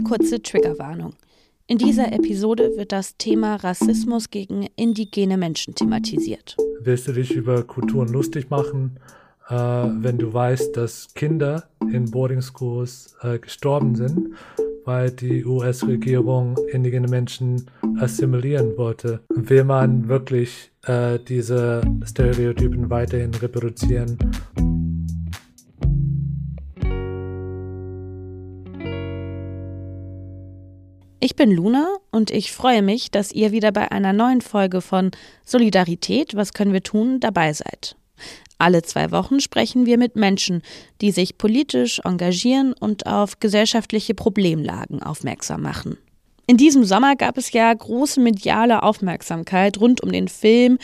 Eine kurze Triggerwarnung. In dieser Episode wird das Thema Rassismus gegen indigene Menschen thematisiert. Willst du dich über Kulturen lustig machen, äh, wenn du weißt, dass Kinder in Boarding Schools äh, gestorben sind, weil die US-Regierung indigene Menschen assimilieren wollte? Will man wirklich äh, diese Stereotypen weiterhin reproduzieren? Bin Luna und ich freue mich, dass ihr wieder bei einer neuen Folge von Solidarität, was können wir tun, dabei seid. Alle zwei Wochen sprechen wir mit Menschen, die sich politisch engagieren und auf gesellschaftliche Problemlagen aufmerksam machen. In diesem Sommer gab es ja große mediale Aufmerksamkeit rund um den Film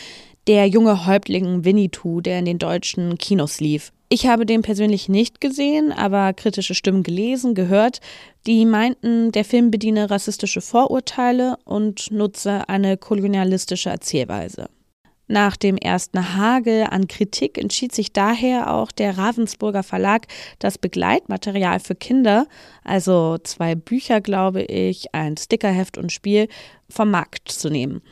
Der junge Häuptling Winnetou, der in den deutschen Kinos lief. Ich habe den persönlich nicht gesehen, aber kritische Stimmen gelesen, gehört, die meinten, der Film bediene rassistische Vorurteile und nutze eine kolonialistische Erzählweise. Nach dem ersten Hagel an Kritik entschied sich daher auch der Ravensburger Verlag, das Begleitmaterial für Kinder, also zwei Bücher, glaube ich, ein Stickerheft und Spiel, vom Markt zu nehmen.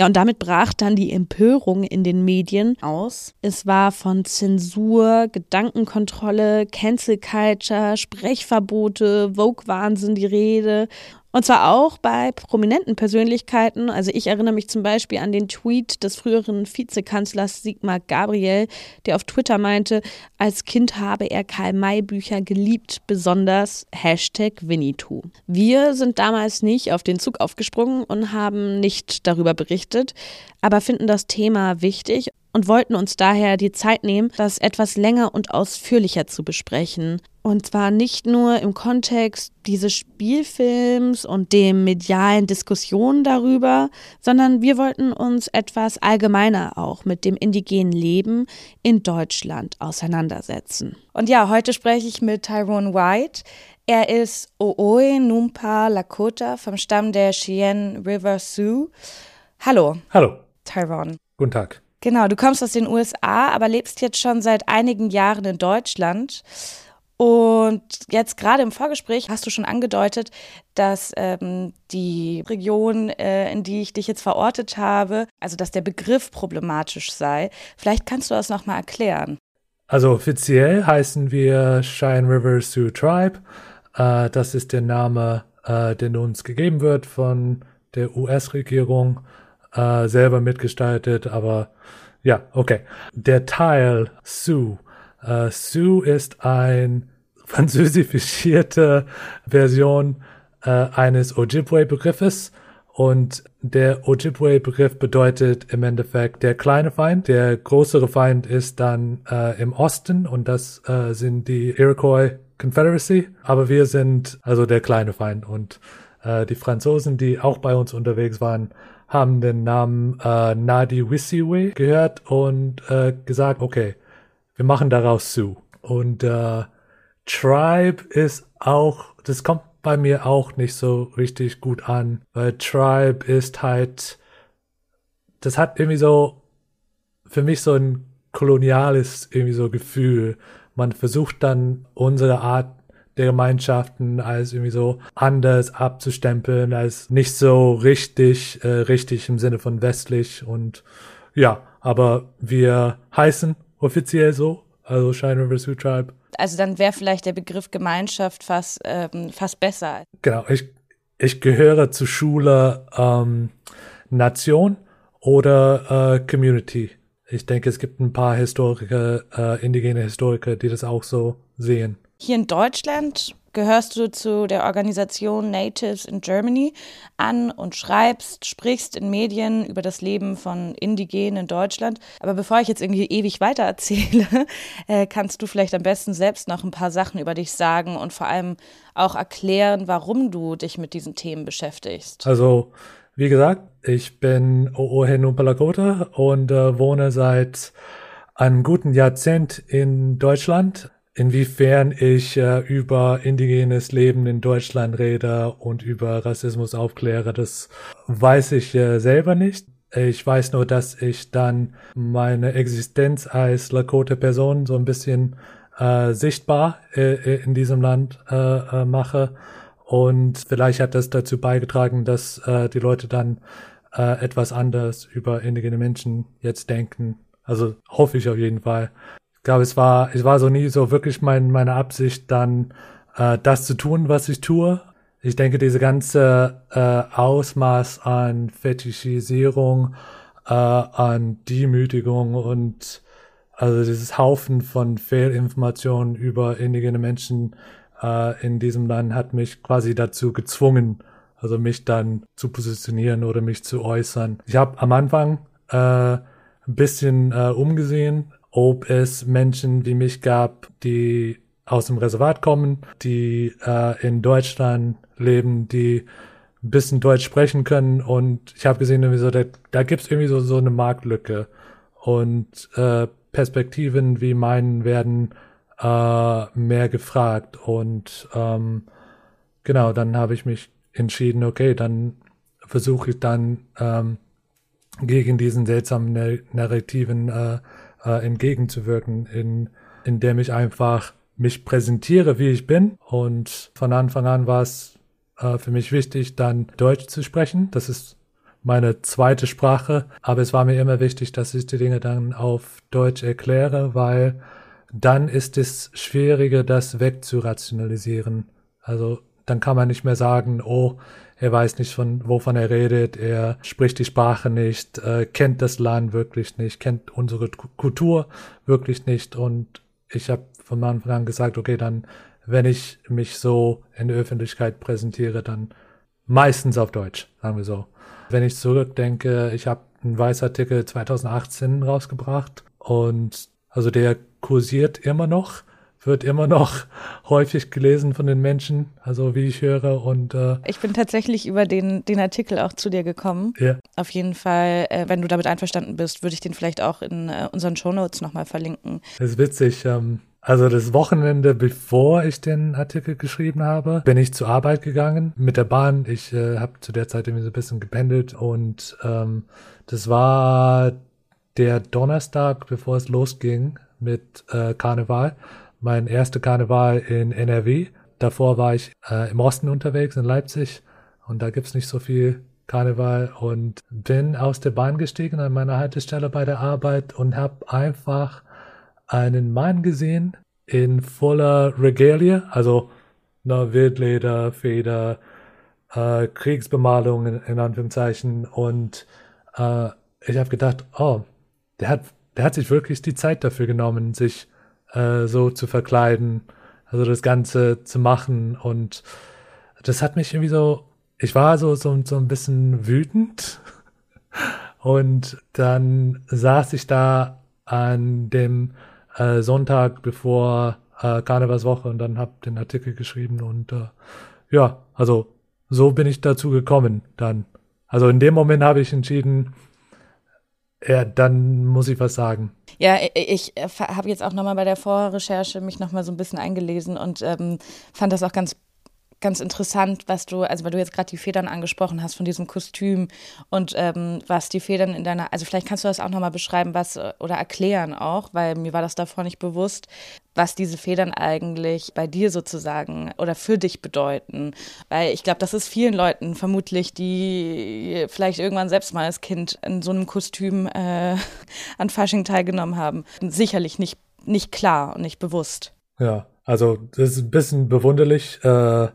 Ja, und damit brach dann die Empörung in den Medien aus. Es war von Zensur, Gedankenkontrolle, Cancel Culture, Sprechverbote, Vogue-Wahnsinn die Rede. Und zwar auch bei prominenten Persönlichkeiten. Also ich erinnere mich zum Beispiel an den Tweet des früheren Vizekanzlers Sigmar Gabriel, der auf Twitter meinte, als Kind habe er Karl-May-Bücher geliebt, besonders Hashtag Winnetou. Wir sind damals nicht auf den Zug aufgesprungen und haben nicht darüber berichtet, aber finden das Thema wichtig und wollten uns daher die Zeit nehmen, das etwas länger und ausführlicher zu besprechen. Und zwar nicht nur im Kontext dieses Spielfilms und dem medialen Diskussionen darüber, sondern wir wollten uns etwas allgemeiner auch mit dem indigenen Leben in Deutschland auseinandersetzen. Und ja, heute spreche ich mit Tyrone White. Er ist Ooe Numpa Lakota vom Stamm der Cheyenne River Sioux. Hallo. Hallo. Tyrone. Guten Tag. Genau, du kommst aus den USA, aber lebst jetzt schon seit einigen Jahren in Deutschland. Und jetzt gerade im Vorgespräch hast du schon angedeutet, dass ähm, die Region, äh, in die ich dich jetzt verortet habe, also dass der Begriff problematisch sei. Vielleicht kannst du das nochmal erklären. Also offiziell heißen wir Cheyenne River Sioux Tribe. Äh, das ist der Name, äh, den uns gegeben wird von der US-Regierung äh, selber mitgestaltet, aber ja, okay. Der Teil Sioux. Äh, Sioux ist ein französische Version äh, eines Ojibwe-Begriffes. Und der Ojibwe-Begriff bedeutet im Endeffekt der kleine Feind. Der größere Feind ist dann äh, im Osten und das äh, sind die Iroquois Confederacy. Aber wir sind also der kleine Feind und äh, die Franzosen, die auch bei uns unterwegs waren, haben den Namen äh, Nadi Wisiwe gehört und äh, gesagt, okay, wir machen daraus Sioux. Und äh, Tribe ist auch, das kommt bei mir auch nicht so richtig gut an, weil Tribe ist halt, das hat irgendwie so, für mich so ein koloniales irgendwie so Gefühl. Man versucht dann unsere Art der Gemeinschaften als irgendwie so anders abzustempeln, als nicht so richtig, äh, richtig im Sinne von westlich und ja, aber wir heißen offiziell so, also Shine River Sioux Tribe. Also dann wäre vielleicht der Begriff Gemeinschaft fast, ähm, fast besser. Genau, ich, ich gehöre zur Schule ähm, Nation oder äh, Community. Ich denke, es gibt ein paar Historiker, äh, indigene Historiker, die das auch so sehen. Hier in Deutschland gehörst du zu der Organisation Natives in Germany an und schreibst, sprichst in Medien über das Leben von Indigenen in Deutschland. Aber bevor ich jetzt irgendwie ewig weiter erzähle, äh, kannst du vielleicht am besten selbst noch ein paar Sachen über dich sagen und vor allem auch erklären, warum du dich mit diesen Themen beschäftigst. Also, wie gesagt, ich bin Oohenu Palakota und äh, wohne seit einem guten Jahrzehnt in Deutschland Inwiefern ich äh, über indigenes Leben in Deutschland rede und über Rassismus aufkläre, das weiß ich äh, selber nicht. Ich weiß nur, dass ich dann meine Existenz als Lakota-Person so ein bisschen äh, sichtbar äh, in diesem Land äh, äh, mache Und vielleicht hat das dazu beigetragen, dass äh, die Leute dann äh, etwas anders über indigene Menschen jetzt denken. Also hoffe ich auf jeden Fall. Ich glaube, es war, es war so nie so wirklich mein, meine Absicht, dann äh, das zu tun, was ich tue. Ich denke, diese ganze äh, Ausmaß an Fetischisierung, äh, an Demütigung und also dieses Haufen von Fehlinformationen über indigene Menschen äh, in diesem Land hat mich quasi dazu gezwungen, also mich dann zu positionieren oder mich zu äußern. Ich habe am Anfang äh, ein bisschen äh, umgesehen, ob es Menschen wie mich gab, die aus dem Reservat kommen, die äh, in Deutschland leben, die ein bisschen Deutsch sprechen können. Und ich habe gesehen, irgendwie so, da, da gibt es irgendwie so, so eine Marktlücke. Und äh, Perspektiven wie meinen werden äh, mehr gefragt. Und ähm, genau, dann habe ich mich entschieden, okay, dann versuche ich dann ähm, gegen diesen seltsamen Narrativen äh, äh, entgegenzuwirken, in, indem ich einfach mich präsentiere, wie ich bin. Und von Anfang an war es äh, für mich wichtig, dann Deutsch zu sprechen. Das ist meine zweite Sprache. Aber es war mir immer wichtig, dass ich die Dinge dann auf Deutsch erkläre, weil dann ist es schwieriger, das wegzurationalisieren. Also dann kann man nicht mehr sagen, oh, er weiß nicht, von wovon er redet, er spricht die Sprache nicht, äh, kennt das Land wirklich nicht, kennt unsere Kultur wirklich nicht. Und ich habe von Anfang an gesagt, okay, dann, wenn ich mich so in der Öffentlichkeit präsentiere, dann meistens auf Deutsch, sagen wir so. Wenn ich zurückdenke, ich habe einen Weißartikel 2018 rausgebracht und also der kursiert immer noch wird immer noch häufig gelesen von den Menschen, also wie ich höre. Und äh, ich bin tatsächlich über den, den Artikel auch zu dir gekommen. Ja. Auf jeden Fall, äh, wenn du damit einverstanden bist, würde ich den vielleicht auch in äh, unseren Shownotes nochmal verlinken. Das ist witzig. Ähm, also das Wochenende, bevor ich den Artikel geschrieben habe, bin ich zur Arbeit gegangen mit der Bahn. Ich äh, habe zu der Zeit irgendwie so ein bisschen gependelt und ähm, das war der Donnerstag, bevor es losging mit äh, Karneval mein erster Karneval in NRW. Davor war ich äh, im Osten unterwegs, in Leipzig. Und da gibt's nicht so viel Karneval. Und bin aus der Bahn gestiegen an meiner Haltestelle bei der Arbeit und habe einfach einen Mann gesehen in voller Regalie, also ne, Wildleder, Feder, äh, Kriegsbemalung in, Anführungszeichen. Und äh, ich habe gedacht, oh, der hat, der hat sich wirklich die Zeit dafür genommen, sich äh, so zu verkleiden, also das Ganze zu machen. Und das hat mich irgendwie so, ich war so, so, so ein bisschen wütend. Und dann saß ich da an dem äh, Sonntag bevor äh, Karnevalswoche und dann hab den Artikel geschrieben und äh, ja, also so bin ich dazu gekommen dann. Also in dem Moment habe ich entschieden, ja, dann muss ich was sagen. Ja, ich habe jetzt auch nochmal bei der Vorrecherche mich nochmal so ein bisschen eingelesen und ähm, fand das auch ganz ganz interessant, was du, also weil du jetzt gerade die Federn angesprochen hast von diesem Kostüm und ähm, was die Federn in deiner, also vielleicht kannst du das auch nochmal beschreiben, was oder erklären auch, weil mir war das davor nicht bewusst, was diese Federn eigentlich bei dir sozusagen oder für dich bedeuten. Weil ich glaube, das ist vielen Leuten vermutlich, die vielleicht irgendwann selbst mal als Kind in so einem Kostüm äh, an Fasching teilgenommen haben, sicherlich nicht, nicht klar und nicht bewusst. Ja, also das ist ein bisschen bewunderlich. Äh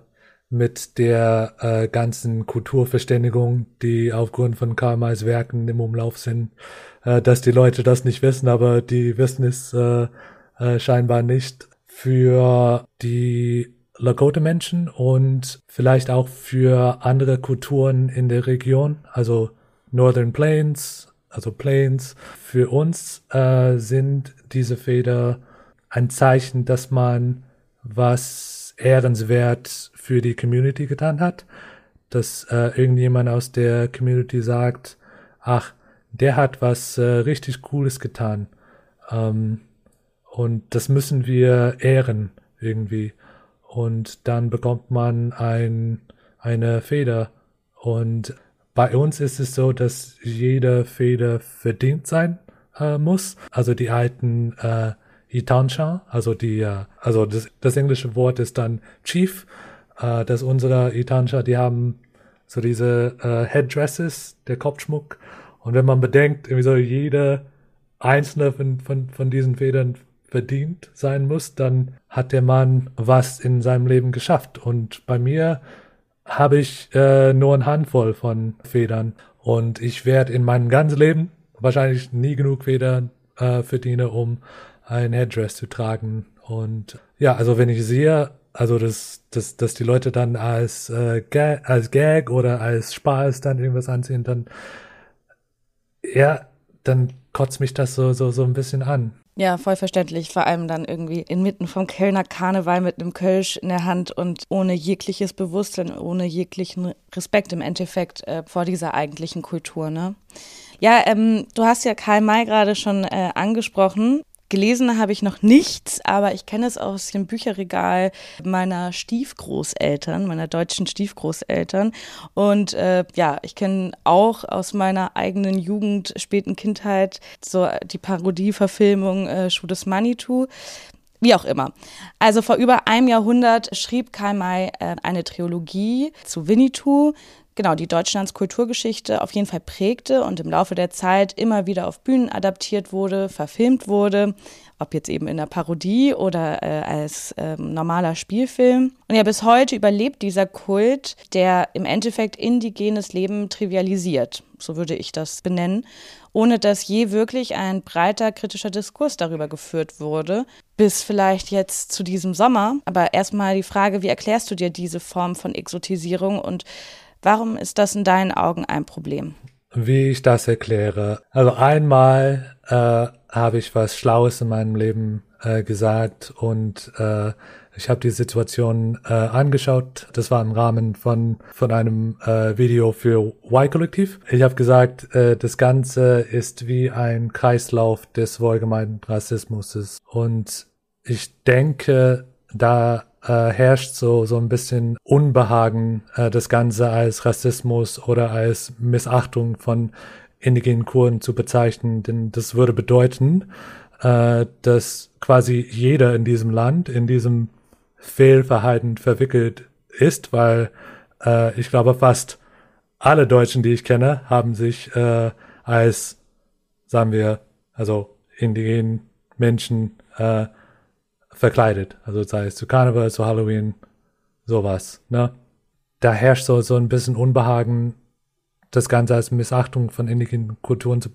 mit der äh, ganzen Kulturverständigung, die aufgrund von Karl Mays Werken im Umlauf sind, äh, dass die Leute das nicht wissen, aber die wissen es äh, äh, scheinbar nicht. Für die Lakota-Menschen und vielleicht auch für andere Kulturen in der Region, also Northern Plains, also Plains. Für uns äh, sind diese Feder ein Zeichen, dass man was ehrenswert für die Community getan hat, dass äh, irgendjemand aus der Community sagt, ach, der hat was äh, richtig Cooles getan. Ähm, und das müssen wir ehren irgendwie. Und dann bekommt man ein, eine Feder. Und bei uns ist es so, dass jede Feder verdient sein äh, muss. Also die alten äh, Itansha, also die, äh, also das, das englische Wort ist dann Chief äh, dass unsere Itansha, die haben so diese äh, Headdresses, der Kopfschmuck. Und wenn man bedenkt, irgendwie so jede einzelne von, von, von diesen Federn verdient sein muss, dann hat der Mann was in seinem Leben geschafft. Und bei mir habe ich äh, nur eine Handvoll von Federn. Und ich werde in meinem ganzen Leben wahrscheinlich nie genug Federn äh, verdienen, um ein Headdress zu tragen. Und ja, also wenn ich sehe, also dass, dass, dass die Leute dann als, äh, Gag, als Gag oder als Spaß dann irgendwas anziehen, dann ja, dann kotzt mich das so, so, so ein bisschen an. Ja, voll verständlich. Vor allem dann irgendwie inmitten vom Kölner Karneval mit einem Kölsch in der Hand und ohne jegliches Bewusstsein, ohne jeglichen Respekt im Endeffekt äh, vor dieser eigentlichen Kultur. Ne? Ja, ähm, du hast ja Karl May gerade schon äh, angesprochen. Gelesen habe ich noch nichts, aber ich kenne es aus dem Bücherregal meiner Stiefgroßeltern, meiner deutschen Stiefgroßeltern. Und äh, ja, ich kenne auch aus meiner eigenen Jugend, späten Kindheit so die Parodieverfilmung äh, Schuh Manitou. Wie auch immer. Also vor über einem Jahrhundert schrieb Karl May äh, eine Trilogie zu Winnetou, genau, die Deutschlands Kulturgeschichte auf jeden Fall prägte und im Laufe der Zeit immer wieder auf Bühnen adaptiert wurde, verfilmt wurde, ob jetzt eben in der Parodie oder äh, als ähm, normaler Spielfilm. Und ja, bis heute überlebt dieser Kult, der im Endeffekt indigenes Leben trivialisiert, so würde ich das benennen, ohne dass je wirklich ein breiter kritischer Diskurs darüber geführt wurde, bis vielleicht jetzt zu diesem Sommer. Aber erstmal die Frage, wie erklärst du dir diese Form von Exotisierung und Warum ist das in deinen Augen ein Problem? Wie ich das erkläre. Also einmal äh, habe ich was Schlaues in meinem Leben äh, gesagt und äh, ich habe die Situation äh, angeschaut. Das war im Rahmen von von einem äh, Video für Y-Kollektiv. Ich habe gesagt, äh, das Ganze ist wie ein Kreislauf des wohlgemeinten Rassismus. Und ich denke, da äh, herrscht so, so ein bisschen Unbehagen, äh, das Ganze als Rassismus oder als Missachtung von indigenen Kurden zu bezeichnen. Denn das würde bedeuten, äh, dass quasi jeder in diesem Land in diesem Fehlverhalten verwickelt ist, weil äh, ich glaube fast alle Deutschen, die ich kenne, haben sich äh, als, sagen wir, also indigenen Menschen äh, verkleidet. Also sei es zu Karneval, zu Halloween, sowas. Ne? Da herrscht so, so ein bisschen Unbehagen, das Ganze als Missachtung von indigenen Kulturen zu,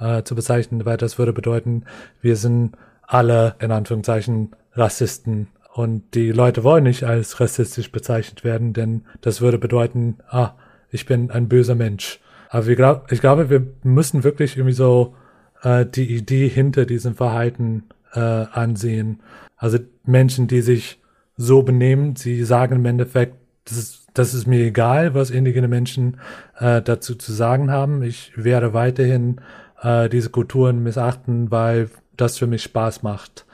äh, zu bezeichnen, weil das würde bedeuten, wir sind alle in Anführungszeichen Rassisten und die Leute wollen nicht als rassistisch bezeichnet werden, denn das würde bedeuten, ah, ich bin ein böser Mensch. Aber wir glaub, ich glaube, wir müssen wirklich irgendwie so äh, die Idee hinter diesem Verhalten äh, ansehen. Also Menschen, die sich so benehmen, sie sagen im Endeffekt, das ist, das ist mir egal, was indigene Menschen äh, dazu zu sagen haben. Ich werde weiterhin äh, diese Kulturen missachten, weil das für mich Spaß macht.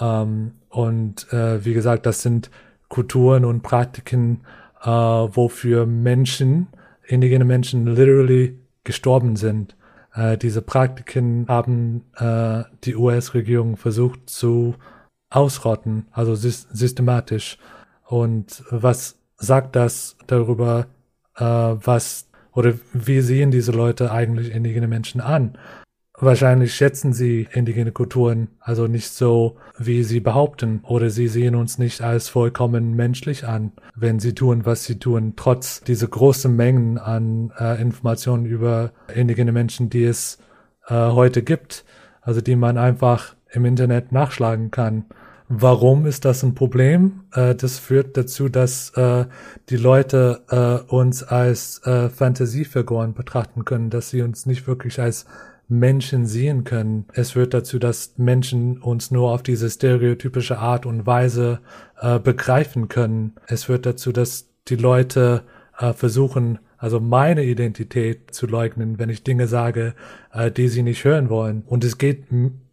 Ähm, und äh, wie gesagt, das sind Kulturen und Praktiken, äh, wofür Menschen, indigene Menschen literally gestorben sind. Äh, diese Praktiken haben äh, die US-Regierung versucht zu ausrotten, also systematisch. Und was sagt das darüber, äh, was oder wie sehen diese Leute eigentlich indigene Menschen an? Wahrscheinlich schätzen sie indigene Kulturen also nicht so, wie sie behaupten, oder sie sehen uns nicht als vollkommen menschlich an, wenn sie tun, was sie tun, trotz dieser großen Mengen an äh, Informationen über indigene Menschen, die es äh, heute gibt, also die man einfach im Internet nachschlagen kann. Warum ist das ein Problem? Äh, das führt dazu, dass äh, die Leute äh, uns als äh, Fantasiefiguren betrachten können, dass sie uns nicht wirklich als Menschen sehen können. Es führt dazu, dass Menschen uns nur auf diese stereotypische Art und Weise äh, begreifen können. Es führt dazu, dass die Leute äh, versuchen, also meine Identität zu leugnen, wenn ich Dinge sage, äh, die sie nicht hören wollen. Und es geht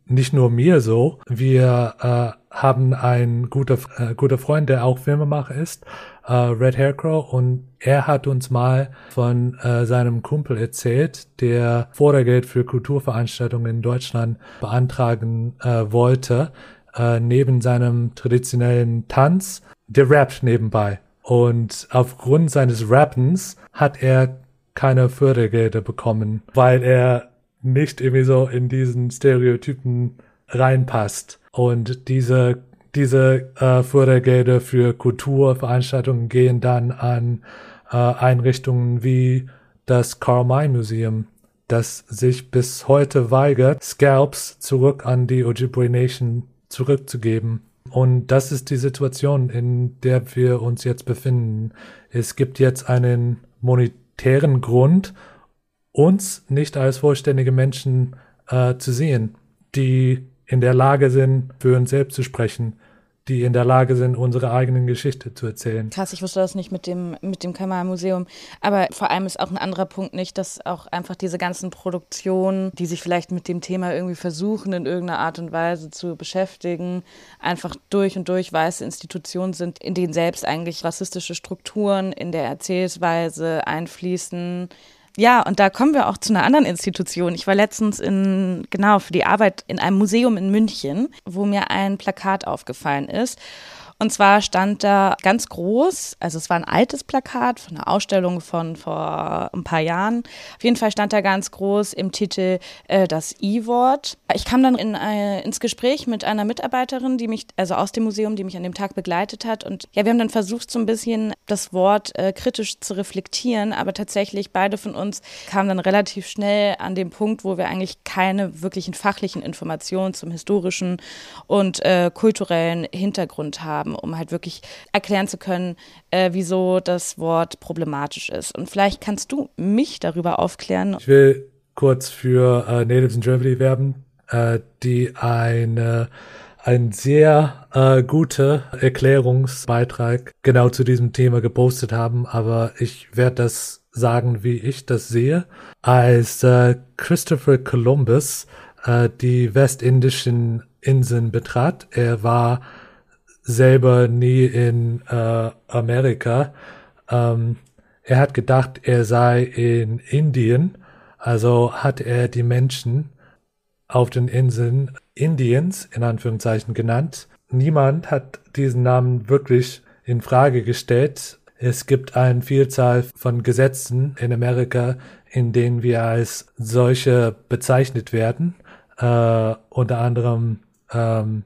nicht nur mir so. Wir äh, haben einen guter, äh, guter Freund, der auch Filmemacher ist, äh, Red Haircrow, und er hat uns mal von äh, seinem Kumpel erzählt, der Fördergeld für Kulturveranstaltungen in Deutschland beantragen äh, wollte, äh, neben seinem traditionellen Tanz, der rappt nebenbei. Und aufgrund seines Rappens hat er keine Fördergelder bekommen, weil er nicht irgendwie so in diesen Stereotypen reinpasst. Und diese, diese äh, Fördergelder für Kulturveranstaltungen gehen dann an äh, Einrichtungen wie das Karl May Museum, das sich bis heute weigert, Scalps zurück an die Ojibwe Nation zurückzugeben. Und das ist die Situation, in der wir uns jetzt befinden. Es gibt jetzt einen monetären Grund, uns nicht als vollständige Menschen äh, zu sehen, die in der Lage sind, für uns selbst zu sprechen, die in der Lage sind, unsere eigenen Geschichte zu erzählen. Krass, ich wusste das nicht mit dem, mit dem Kammermuseum. Aber vor allem ist auch ein anderer Punkt nicht, dass auch einfach diese ganzen Produktionen, die sich vielleicht mit dem Thema irgendwie versuchen, in irgendeiner Art und Weise zu beschäftigen, einfach durch und durch weiße Institutionen sind, in denen selbst eigentlich rassistische Strukturen in der Erzählweise einfließen ja, und da kommen wir auch zu einer anderen Institution. Ich war letztens in, genau, für die Arbeit in einem Museum in München, wo mir ein Plakat aufgefallen ist. Und zwar stand da ganz groß, also es war ein altes Plakat von einer Ausstellung von vor ein paar Jahren. Auf jeden Fall stand da ganz groß im Titel äh, das I-Wort. Ich kam dann in, äh, ins Gespräch mit einer Mitarbeiterin, die mich, also aus dem Museum, die mich an dem Tag begleitet hat. Und ja, wir haben dann versucht, so ein bisschen das Wort äh, kritisch zu reflektieren, aber tatsächlich beide von uns kamen dann relativ schnell an den Punkt, wo wir eigentlich keine wirklichen fachlichen Informationen zum historischen und äh, kulturellen Hintergrund haben haben, um halt wirklich erklären zu können, äh, wieso das Wort problematisch ist. Und vielleicht kannst du mich darüber aufklären. Ich will kurz für äh, Natives in Germany werben, äh, die eine ein sehr äh, guter Erklärungsbeitrag genau zu diesem Thema gepostet haben, aber ich werde das sagen, wie ich das sehe. Als äh, Christopher Columbus äh, die westindischen Inseln betrat, er war selber nie in äh, Amerika. Ähm, er hat gedacht, er sei in Indien, also hat er die Menschen auf den Inseln Indiens in Anführungszeichen genannt. Niemand hat diesen Namen wirklich in Frage gestellt. Es gibt eine Vielzahl von Gesetzen in Amerika, in denen wir als solche bezeichnet werden. Äh, unter anderem ähm,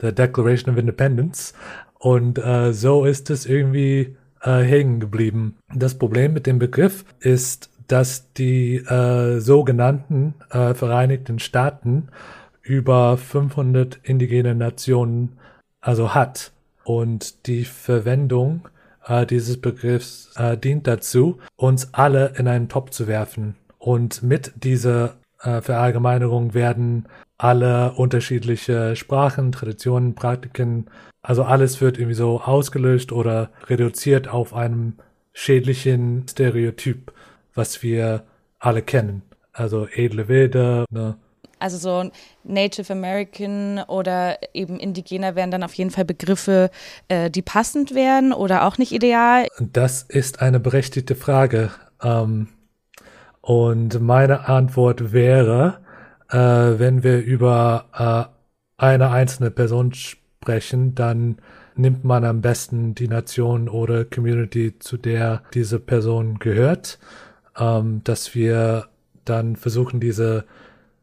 the Declaration of Independence. Und äh, so ist es irgendwie äh, hängen geblieben. Das Problem mit dem Begriff ist, dass die äh, sogenannten äh, Vereinigten Staaten über 500 indigene Nationen also hat. Und die Verwendung äh, dieses Begriffs äh, dient dazu, uns alle in einen Topf zu werfen. Und mit dieser äh, Verallgemeinerung werden alle unterschiedliche Sprachen, Traditionen, Praktiken, also alles wird irgendwie so ausgelöscht oder reduziert auf einem schädlichen Stereotyp, was wir alle kennen. Also edle Wilde, ne? Also so Native American oder eben Indigener wären dann auf jeden Fall Begriffe, äh, die passend wären oder auch nicht ideal. Das ist eine berechtigte Frage. Ähm, und meine Antwort wäre, äh, wenn wir über äh, eine einzelne Person sprechen, dann nimmt man am besten die Nation oder Community, zu der diese Person gehört, ähm, dass wir dann versuchen, diese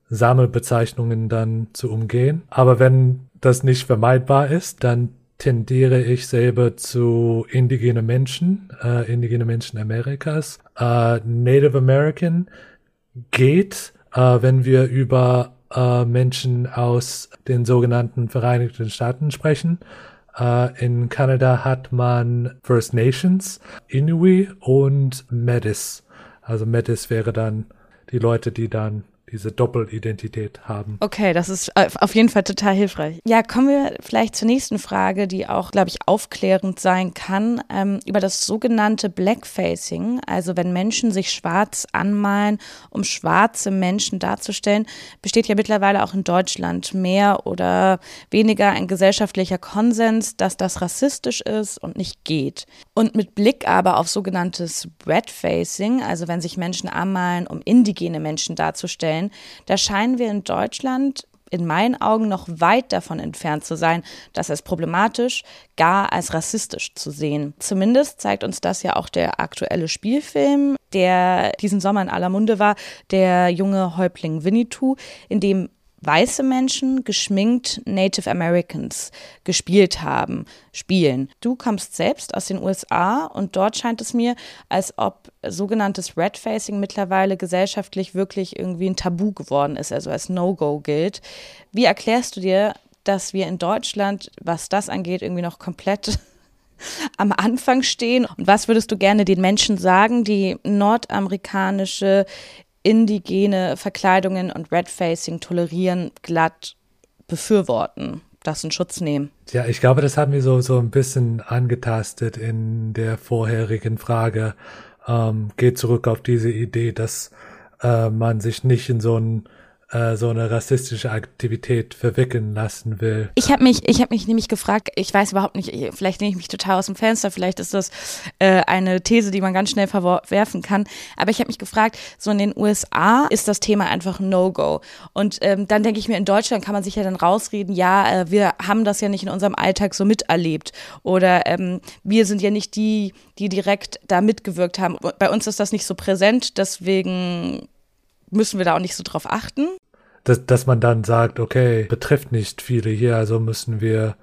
Sammelbezeichnungen dann zu umgehen. Aber wenn das nicht vermeidbar ist, dann tendiere ich selber zu indigene Menschen, äh, indigene Menschen Amerikas. Äh, Native American geht, äh, wenn wir über äh, Menschen aus den sogenannten Vereinigten Staaten sprechen. Äh, in Kanada hat man First Nations, Inuit und Metis. Also Metis wäre dann die Leute, die dann diese Doppelidentität haben. Okay, das ist auf jeden Fall total hilfreich. Ja, kommen wir vielleicht zur nächsten Frage, die auch, glaube ich, aufklärend sein kann, ähm, über das sogenannte Blackfacing, also wenn Menschen sich schwarz anmalen, um schwarze Menschen darzustellen, besteht ja mittlerweile auch in Deutschland mehr oder weniger ein gesellschaftlicher Konsens, dass das rassistisch ist und nicht geht. Und mit Blick aber auf sogenanntes Redfacing, also wenn sich Menschen anmalen, um indigene Menschen darzustellen, da scheinen wir in Deutschland in meinen Augen noch weit davon entfernt zu sein, das als problematisch, gar als rassistisch zu sehen. Zumindest zeigt uns das ja auch der aktuelle Spielfilm, der diesen Sommer in aller Munde war, der junge Häuptling Winnetou, in dem weiße Menschen geschminkt Native Americans gespielt haben, spielen. Du kommst selbst aus den USA und dort scheint es mir, als ob sogenanntes Red-Facing mittlerweile gesellschaftlich wirklich irgendwie ein Tabu geworden ist, also als No-Go gilt. Wie erklärst du dir, dass wir in Deutschland, was das angeht, irgendwie noch komplett am Anfang stehen? Und was würdest du gerne den Menschen sagen, die nordamerikanische indigene Verkleidungen und Redfacing tolerieren, glatt befürworten, das in Schutz nehmen. Ja, ich glaube, das haben wir so, so ein bisschen angetastet in der vorherigen Frage. Ähm, geht zurück auf diese Idee, dass äh, man sich nicht in so ein äh, so eine rassistische Aktivität verwickeln lassen will. Ich habe mich, ich habe mich nämlich gefragt, ich weiß überhaupt nicht, vielleicht nehme ich mich total aus dem Fenster, vielleicht ist das äh, eine These, die man ganz schnell verwerfen kann, aber ich habe mich gefragt, so in den USA ist das Thema einfach No-Go und ähm, dann denke ich mir, in Deutschland kann man sich ja dann rausreden, ja, äh, wir haben das ja nicht in unserem Alltag so miterlebt oder ähm, wir sind ja nicht die, die direkt da mitgewirkt haben. Bei uns ist das nicht so präsent, deswegen müssen wir da auch nicht so drauf achten dass, dass man dann sagt, okay, betrifft nicht viele hier, also müssen wir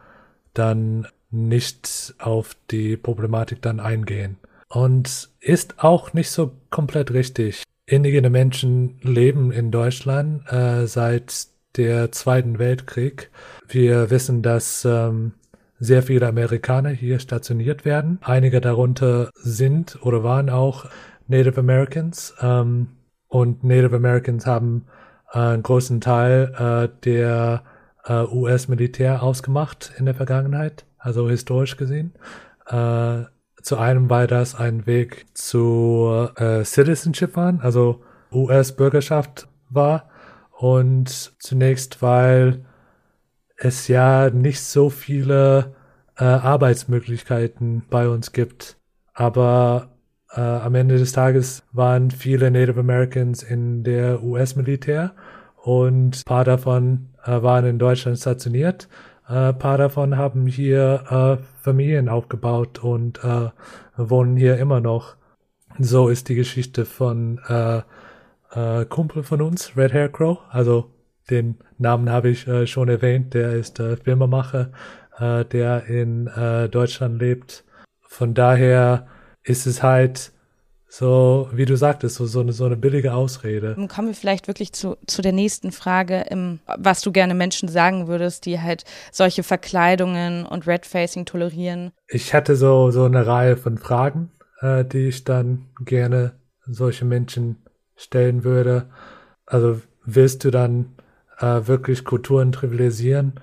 dann nicht auf die Problematik dann eingehen. Und ist auch nicht so komplett richtig. Indigene Menschen leben in Deutschland äh, seit der Zweiten Weltkrieg. Wir wissen, dass ähm, sehr viele Amerikaner hier stationiert werden. Einige darunter sind oder waren auch Native Americans. Ähm, und Native Americans haben einen großen Teil äh, der äh, US-Militär ausgemacht in der Vergangenheit, also historisch gesehen. Äh, zu einem, weil das ein Weg zu äh, Citizenship war, also US-Bürgerschaft war. Und zunächst, weil es ja nicht so viele äh, Arbeitsmöglichkeiten bei uns gibt. Aber äh, am Ende des Tages waren viele Native Americans in der US-Militär und paar davon äh, waren in Deutschland stationiert. Äh, paar davon haben hier äh, Familien aufgebaut und äh, wohnen hier immer noch. So ist die Geschichte von äh, äh, Kumpel von uns, Red Hair Crow. Also den Namen habe ich äh, schon erwähnt. Der ist äh, Filmemacher, äh, der in äh, Deutschland lebt. Von daher ist es halt so, wie du sagtest, so, so, eine, so eine billige Ausrede. Kommen wir vielleicht wirklich zu, zu der nächsten Frage, im, was du gerne Menschen sagen würdest, die halt solche Verkleidungen und Redfacing tolerieren. Ich hatte so, so eine Reihe von Fragen, äh, die ich dann gerne solche Menschen stellen würde. Also willst du dann äh, wirklich Kulturen trivialisieren,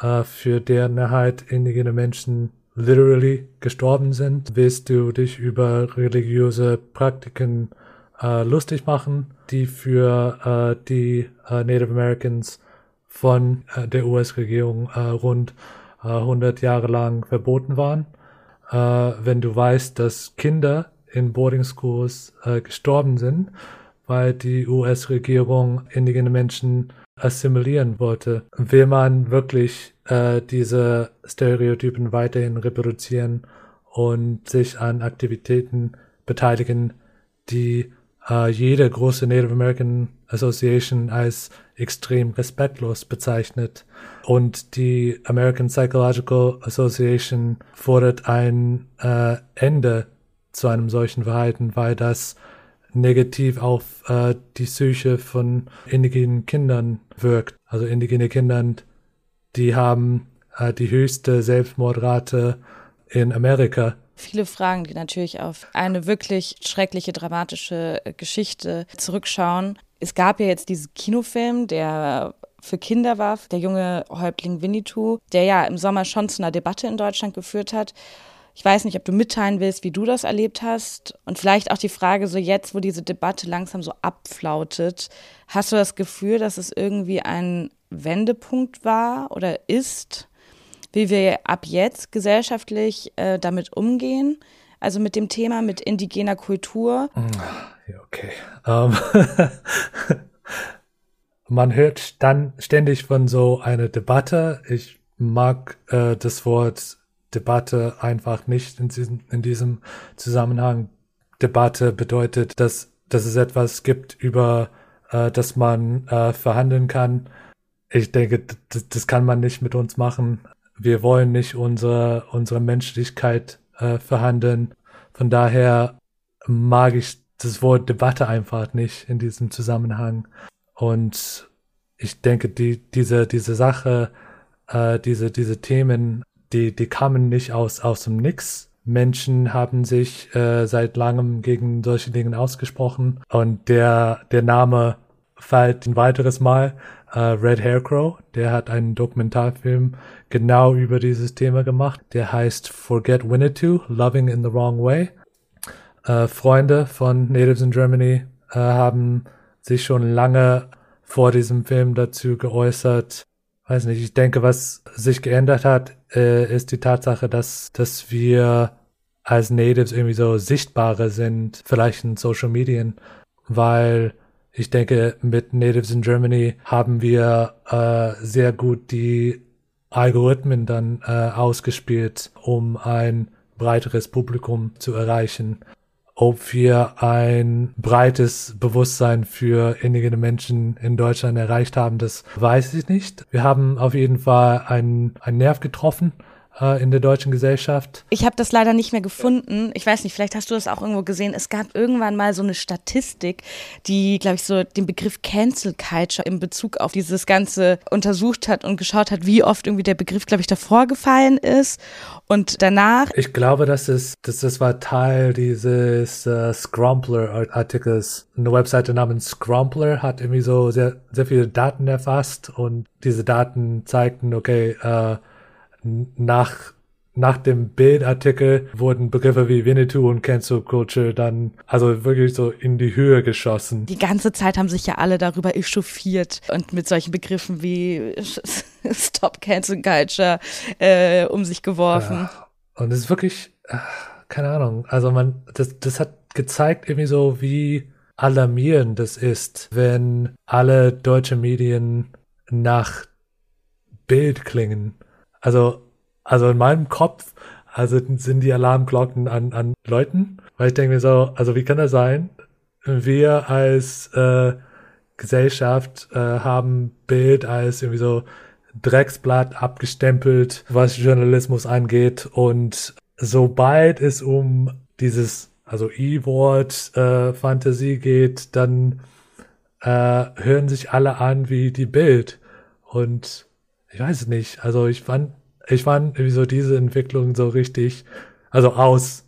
äh, für deren halt indigene Menschen literally gestorben sind, willst du dich über religiöse Praktiken äh, lustig machen, die für äh, die äh, Native Americans von äh, der US-Regierung äh, rund 100 äh, Jahre lang verboten waren. wenn du weißt, dass Kinder in Boarding Schools gestorben sind, weil die US-Regierung indigene Menschen assimilieren wollte, will man wirklich äh, diese Stereotypen weiterhin reproduzieren und sich an Aktivitäten beteiligen, die äh, jede große Native American Association als extrem respektlos bezeichnet. Und die American Psychological Association fordert ein äh, Ende zu einem solchen Verhalten, weil das negativ auf äh, die Psyche von indigenen Kindern wirkt. Also indigene Kindern die haben äh, die höchste Selbstmordrate in Amerika. Viele Fragen, die natürlich auf eine wirklich schreckliche, dramatische äh, Geschichte zurückschauen. Es gab ja jetzt diesen Kinofilm, der für Kinder war, der junge Häuptling Winnetou, der ja im Sommer schon zu einer Debatte in Deutschland geführt hat. Ich weiß nicht, ob du mitteilen willst, wie du das erlebt hast. Und vielleicht auch die Frage, so jetzt, wo diese Debatte langsam so abflautet, hast du das Gefühl, dass es irgendwie ein Wendepunkt war oder ist, wie wir ab jetzt gesellschaftlich äh, damit umgehen? Also mit dem Thema, mit indigener Kultur? Ja, okay. Um, man hört dann ständig von so einer Debatte. Ich mag äh, das Wort Debatte einfach nicht in diesem, in diesem Zusammenhang. Debatte bedeutet, dass, dass es etwas gibt, über äh, das man äh, verhandeln kann. Ich denke, das kann man nicht mit uns machen. Wir wollen nicht unsere, unsere Menschlichkeit äh, verhandeln. Von daher mag ich das Wort Debatte einfach nicht in diesem Zusammenhang. Und ich denke, die, diese, diese Sache, äh, diese, diese Themen, die, die kamen nicht aus, aus dem Nix. Menschen haben sich äh, seit langem gegen solche Dinge ausgesprochen und der, der Name fällt ein weiteres Mal. Äh, Red Hair Crow, der hat einen Dokumentarfilm genau über dieses Thema gemacht. Der heißt Forget Winnetou, Loving in the Wrong Way. Äh, Freunde von Natives in Germany äh, haben sich schon lange vor diesem Film dazu geäußert. Weiß nicht, ich denke, was sich geändert hat, äh, ist die Tatsache, dass, dass wir als Natives irgendwie so sichtbarer sind, vielleicht in Social Medien, weil ich denke, mit Natives in Germany haben wir äh, sehr gut die Algorithmen dann äh, ausgespielt, um ein breiteres Publikum zu erreichen ob wir ein breites Bewusstsein für indigene Menschen in Deutschland erreicht haben, das weiß ich nicht. Wir haben auf jeden Fall einen, einen Nerv getroffen äh, in der deutschen Gesellschaft. Ich habe das leider nicht mehr gefunden. Ich weiß nicht, vielleicht hast du das auch irgendwo gesehen. Es gab irgendwann mal so eine Statistik, die, glaube ich, so den Begriff Cancel Culture in Bezug auf dieses Ganze untersucht hat und geschaut hat, wie oft irgendwie der Begriff, glaube ich, davor gefallen ist und danach. Ich glaube, das ist, das, das war Teil dieses äh, Scrumpler-Artikels. Eine Webseite namens Scrumpler hat irgendwie so sehr, sehr viele Daten erfasst und diese Daten zeigten, okay, äh, nach nach dem Bildartikel wurden Begriffe wie Winnetou und Cancel Culture dann also wirklich so in die Höhe geschossen. Die ganze Zeit haben sich ja alle darüber echauffiert und mit solchen Begriffen wie Stop Cancel Culture äh, um sich geworfen. Ja. Und es ist wirklich, ach, keine Ahnung, also man, das, das hat gezeigt irgendwie so, wie alarmierend das ist, wenn alle deutsche Medien nach Bild klingen. Also, also in meinem Kopf, also sind die Alarmglocken an, an Leuten, weil ich denke mir so, also wie kann das sein? Wir als äh, Gesellschaft äh, haben Bild als irgendwie so Drecksblatt abgestempelt, was Journalismus angeht. Und sobald es um dieses, also E-Wort äh, Fantasie geht, dann äh, hören sich alle an wie die Bild. Und ich weiß es nicht. Also ich fand, ich fand irgendwie so diese Entwicklung so richtig, also aus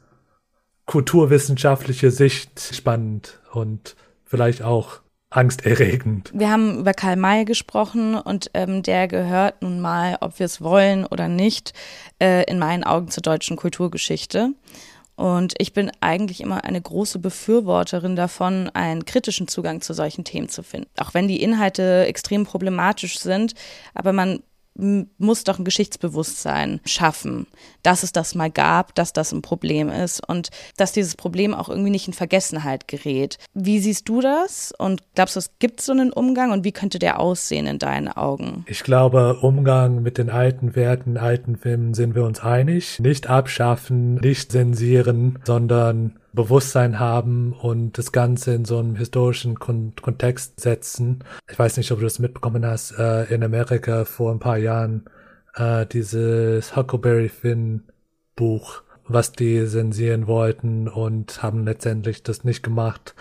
kulturwissenschaftlicher Sicht spannend und vielleicht auch angsterregend. Wir haben über Karl May gesprochen und ähm, der gehört nun mal, ob wir es wollen oder nicht, äh, in meinen Augen zur deutschen Kulturgeschichte. Und ich bin eigentlich immer eine große Befürworterin davon, einen kritischen Zugang zu solchen Themen zu finden. Auch wenn die Inhalte extrem problematisch sind, aber man muss doch ein Geschichtsbewusstsein schaffen, dass es das mal gab, dass das ein Problem ist und dass dieses Problem auch irgendwie nicht in Vergessenheit gerät. Wie siehst du das und glaubst du, es gibt so einen Umgang und wie könnte der aussehen in deinen Augen? Ich glaube, Umgang mit den alten Werten, alten Filmen sind wir uns einig. Nicht abschaffen, nicht zensieren, sondern Bewusstsein haben und das Ganze in so einem historischen Kon Kontext setzen. Ich weiß nicht, ob du das mitbekommen hast, äh, in Amerika vor ein paar Jahren äh, dieses Huckleberry Finn Buch, was die zensieren wollten und haben letztendlich das nicht gemacht,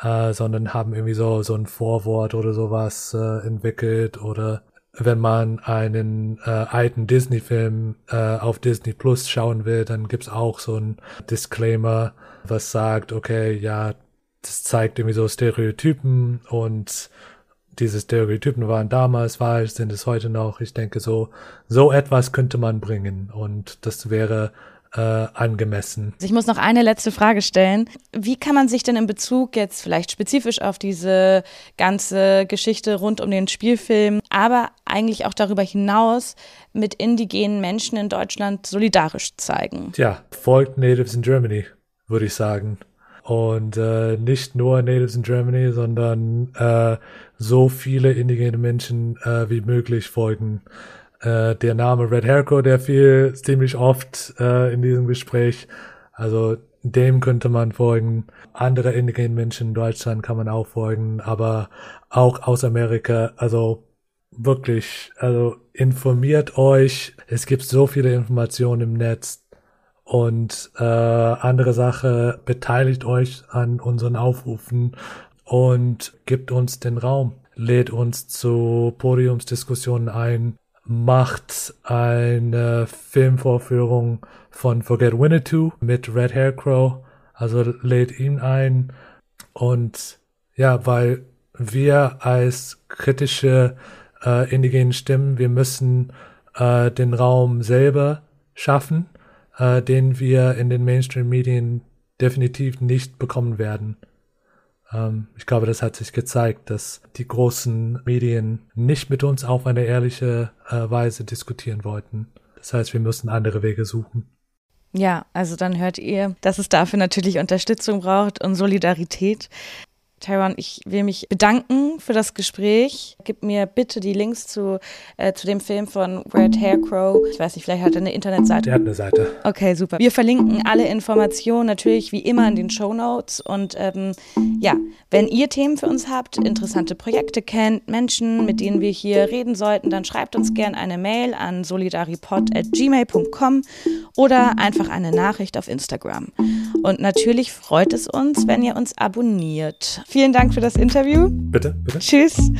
äh, sondern haben irgendwie so so ein Vorwort oder sowas äh, entwickelt oder wenn man einen äh, alten Disney-Film äh, auf Disney Plus schauen will, dann gibt's auch so ein Disclaimer, was sagt, okay, ja, das zeigt irgendwie so Stereotypen und diese Stereotypen waren damals falsch, sind es heute noch. Ich denke, so, so etwas könnte man bringen und das wäre äh, angemessen. Ich muss noch eine letzte Frage stellen. Wie kann man sich denn in Bezug jetzt vielleicht spezifisch auf diese ganze Geschichte rund um den Spielfilm, aber eigentlich auch darüber hinaus mit indigenen Menschen in Deutschland solidarisch zeigen? Tja, folgt Natives in Germany, würde ich sagen. Und äh, nicht nur Natives in Germany, sondern äh, so viele indigene Menschen äh, wie möglich folgen. Äh, der Name Red Hairco, der fiel ziemlich oft äh, in diesem Gespräch. Also dem könnte man folgen. Andere indigenen Menschen in Deutschland kann man auch folgen, aber auch aus Amerika. Also wirklich, also informiert euch. Es gibt so viele Informationen im Netz. Und äh, andere Sache, beteiligt euch an unseren Aufrufen und gibt uns den Raum. Lädt uns zu Podiumsdiskussionen ein, macht eine Filmvorführung von Forget Winnetou mit Red Hair Crow. Also lädt ihn ein. Und ja, weil wir als kritische äh, indigenen Stimmen, wir müssen äh, den Raum selber schaffen, äh, den wir in den Mainstream-Medien definitiv nicht bekommen werden. Ähm, ich glaube, das hat sich gezeigt, dass die großen Medien nicht mit uns auf eine ehrliche äh, Weise diskutieren wollten. Das heißt, wir müssen andere Wege suchen. Ja, also dann hört ihr, dass es dafür natürlich Unterstützung braucht und Solidarität. Tyron, ich will mich bedanken für das Gespräch. Gib mir bitte die Links zu, äh, zu dem Film von Red Hair Crow. Ich weiß nicht, vielleicht hat er eine Internetseite. Der hat eine Seite. Okay, super. Wir verlinken alle Informationen natürlich wie immer in den Show Notes. Und ähm, ja, wenn ihr Themen für uns habt, interessante Projekte kennt, Menschen, mit denen wir hier reden sollten, dann schreibt uns gerne eine Mail an solidaripod.gmail.com oder einfach eine Nachricht auf Instagram. Und natürlich freut es uns, wenn ihr uns abonniert. Vielen Dank für das Interview. Bitte, bitte. Tschüss.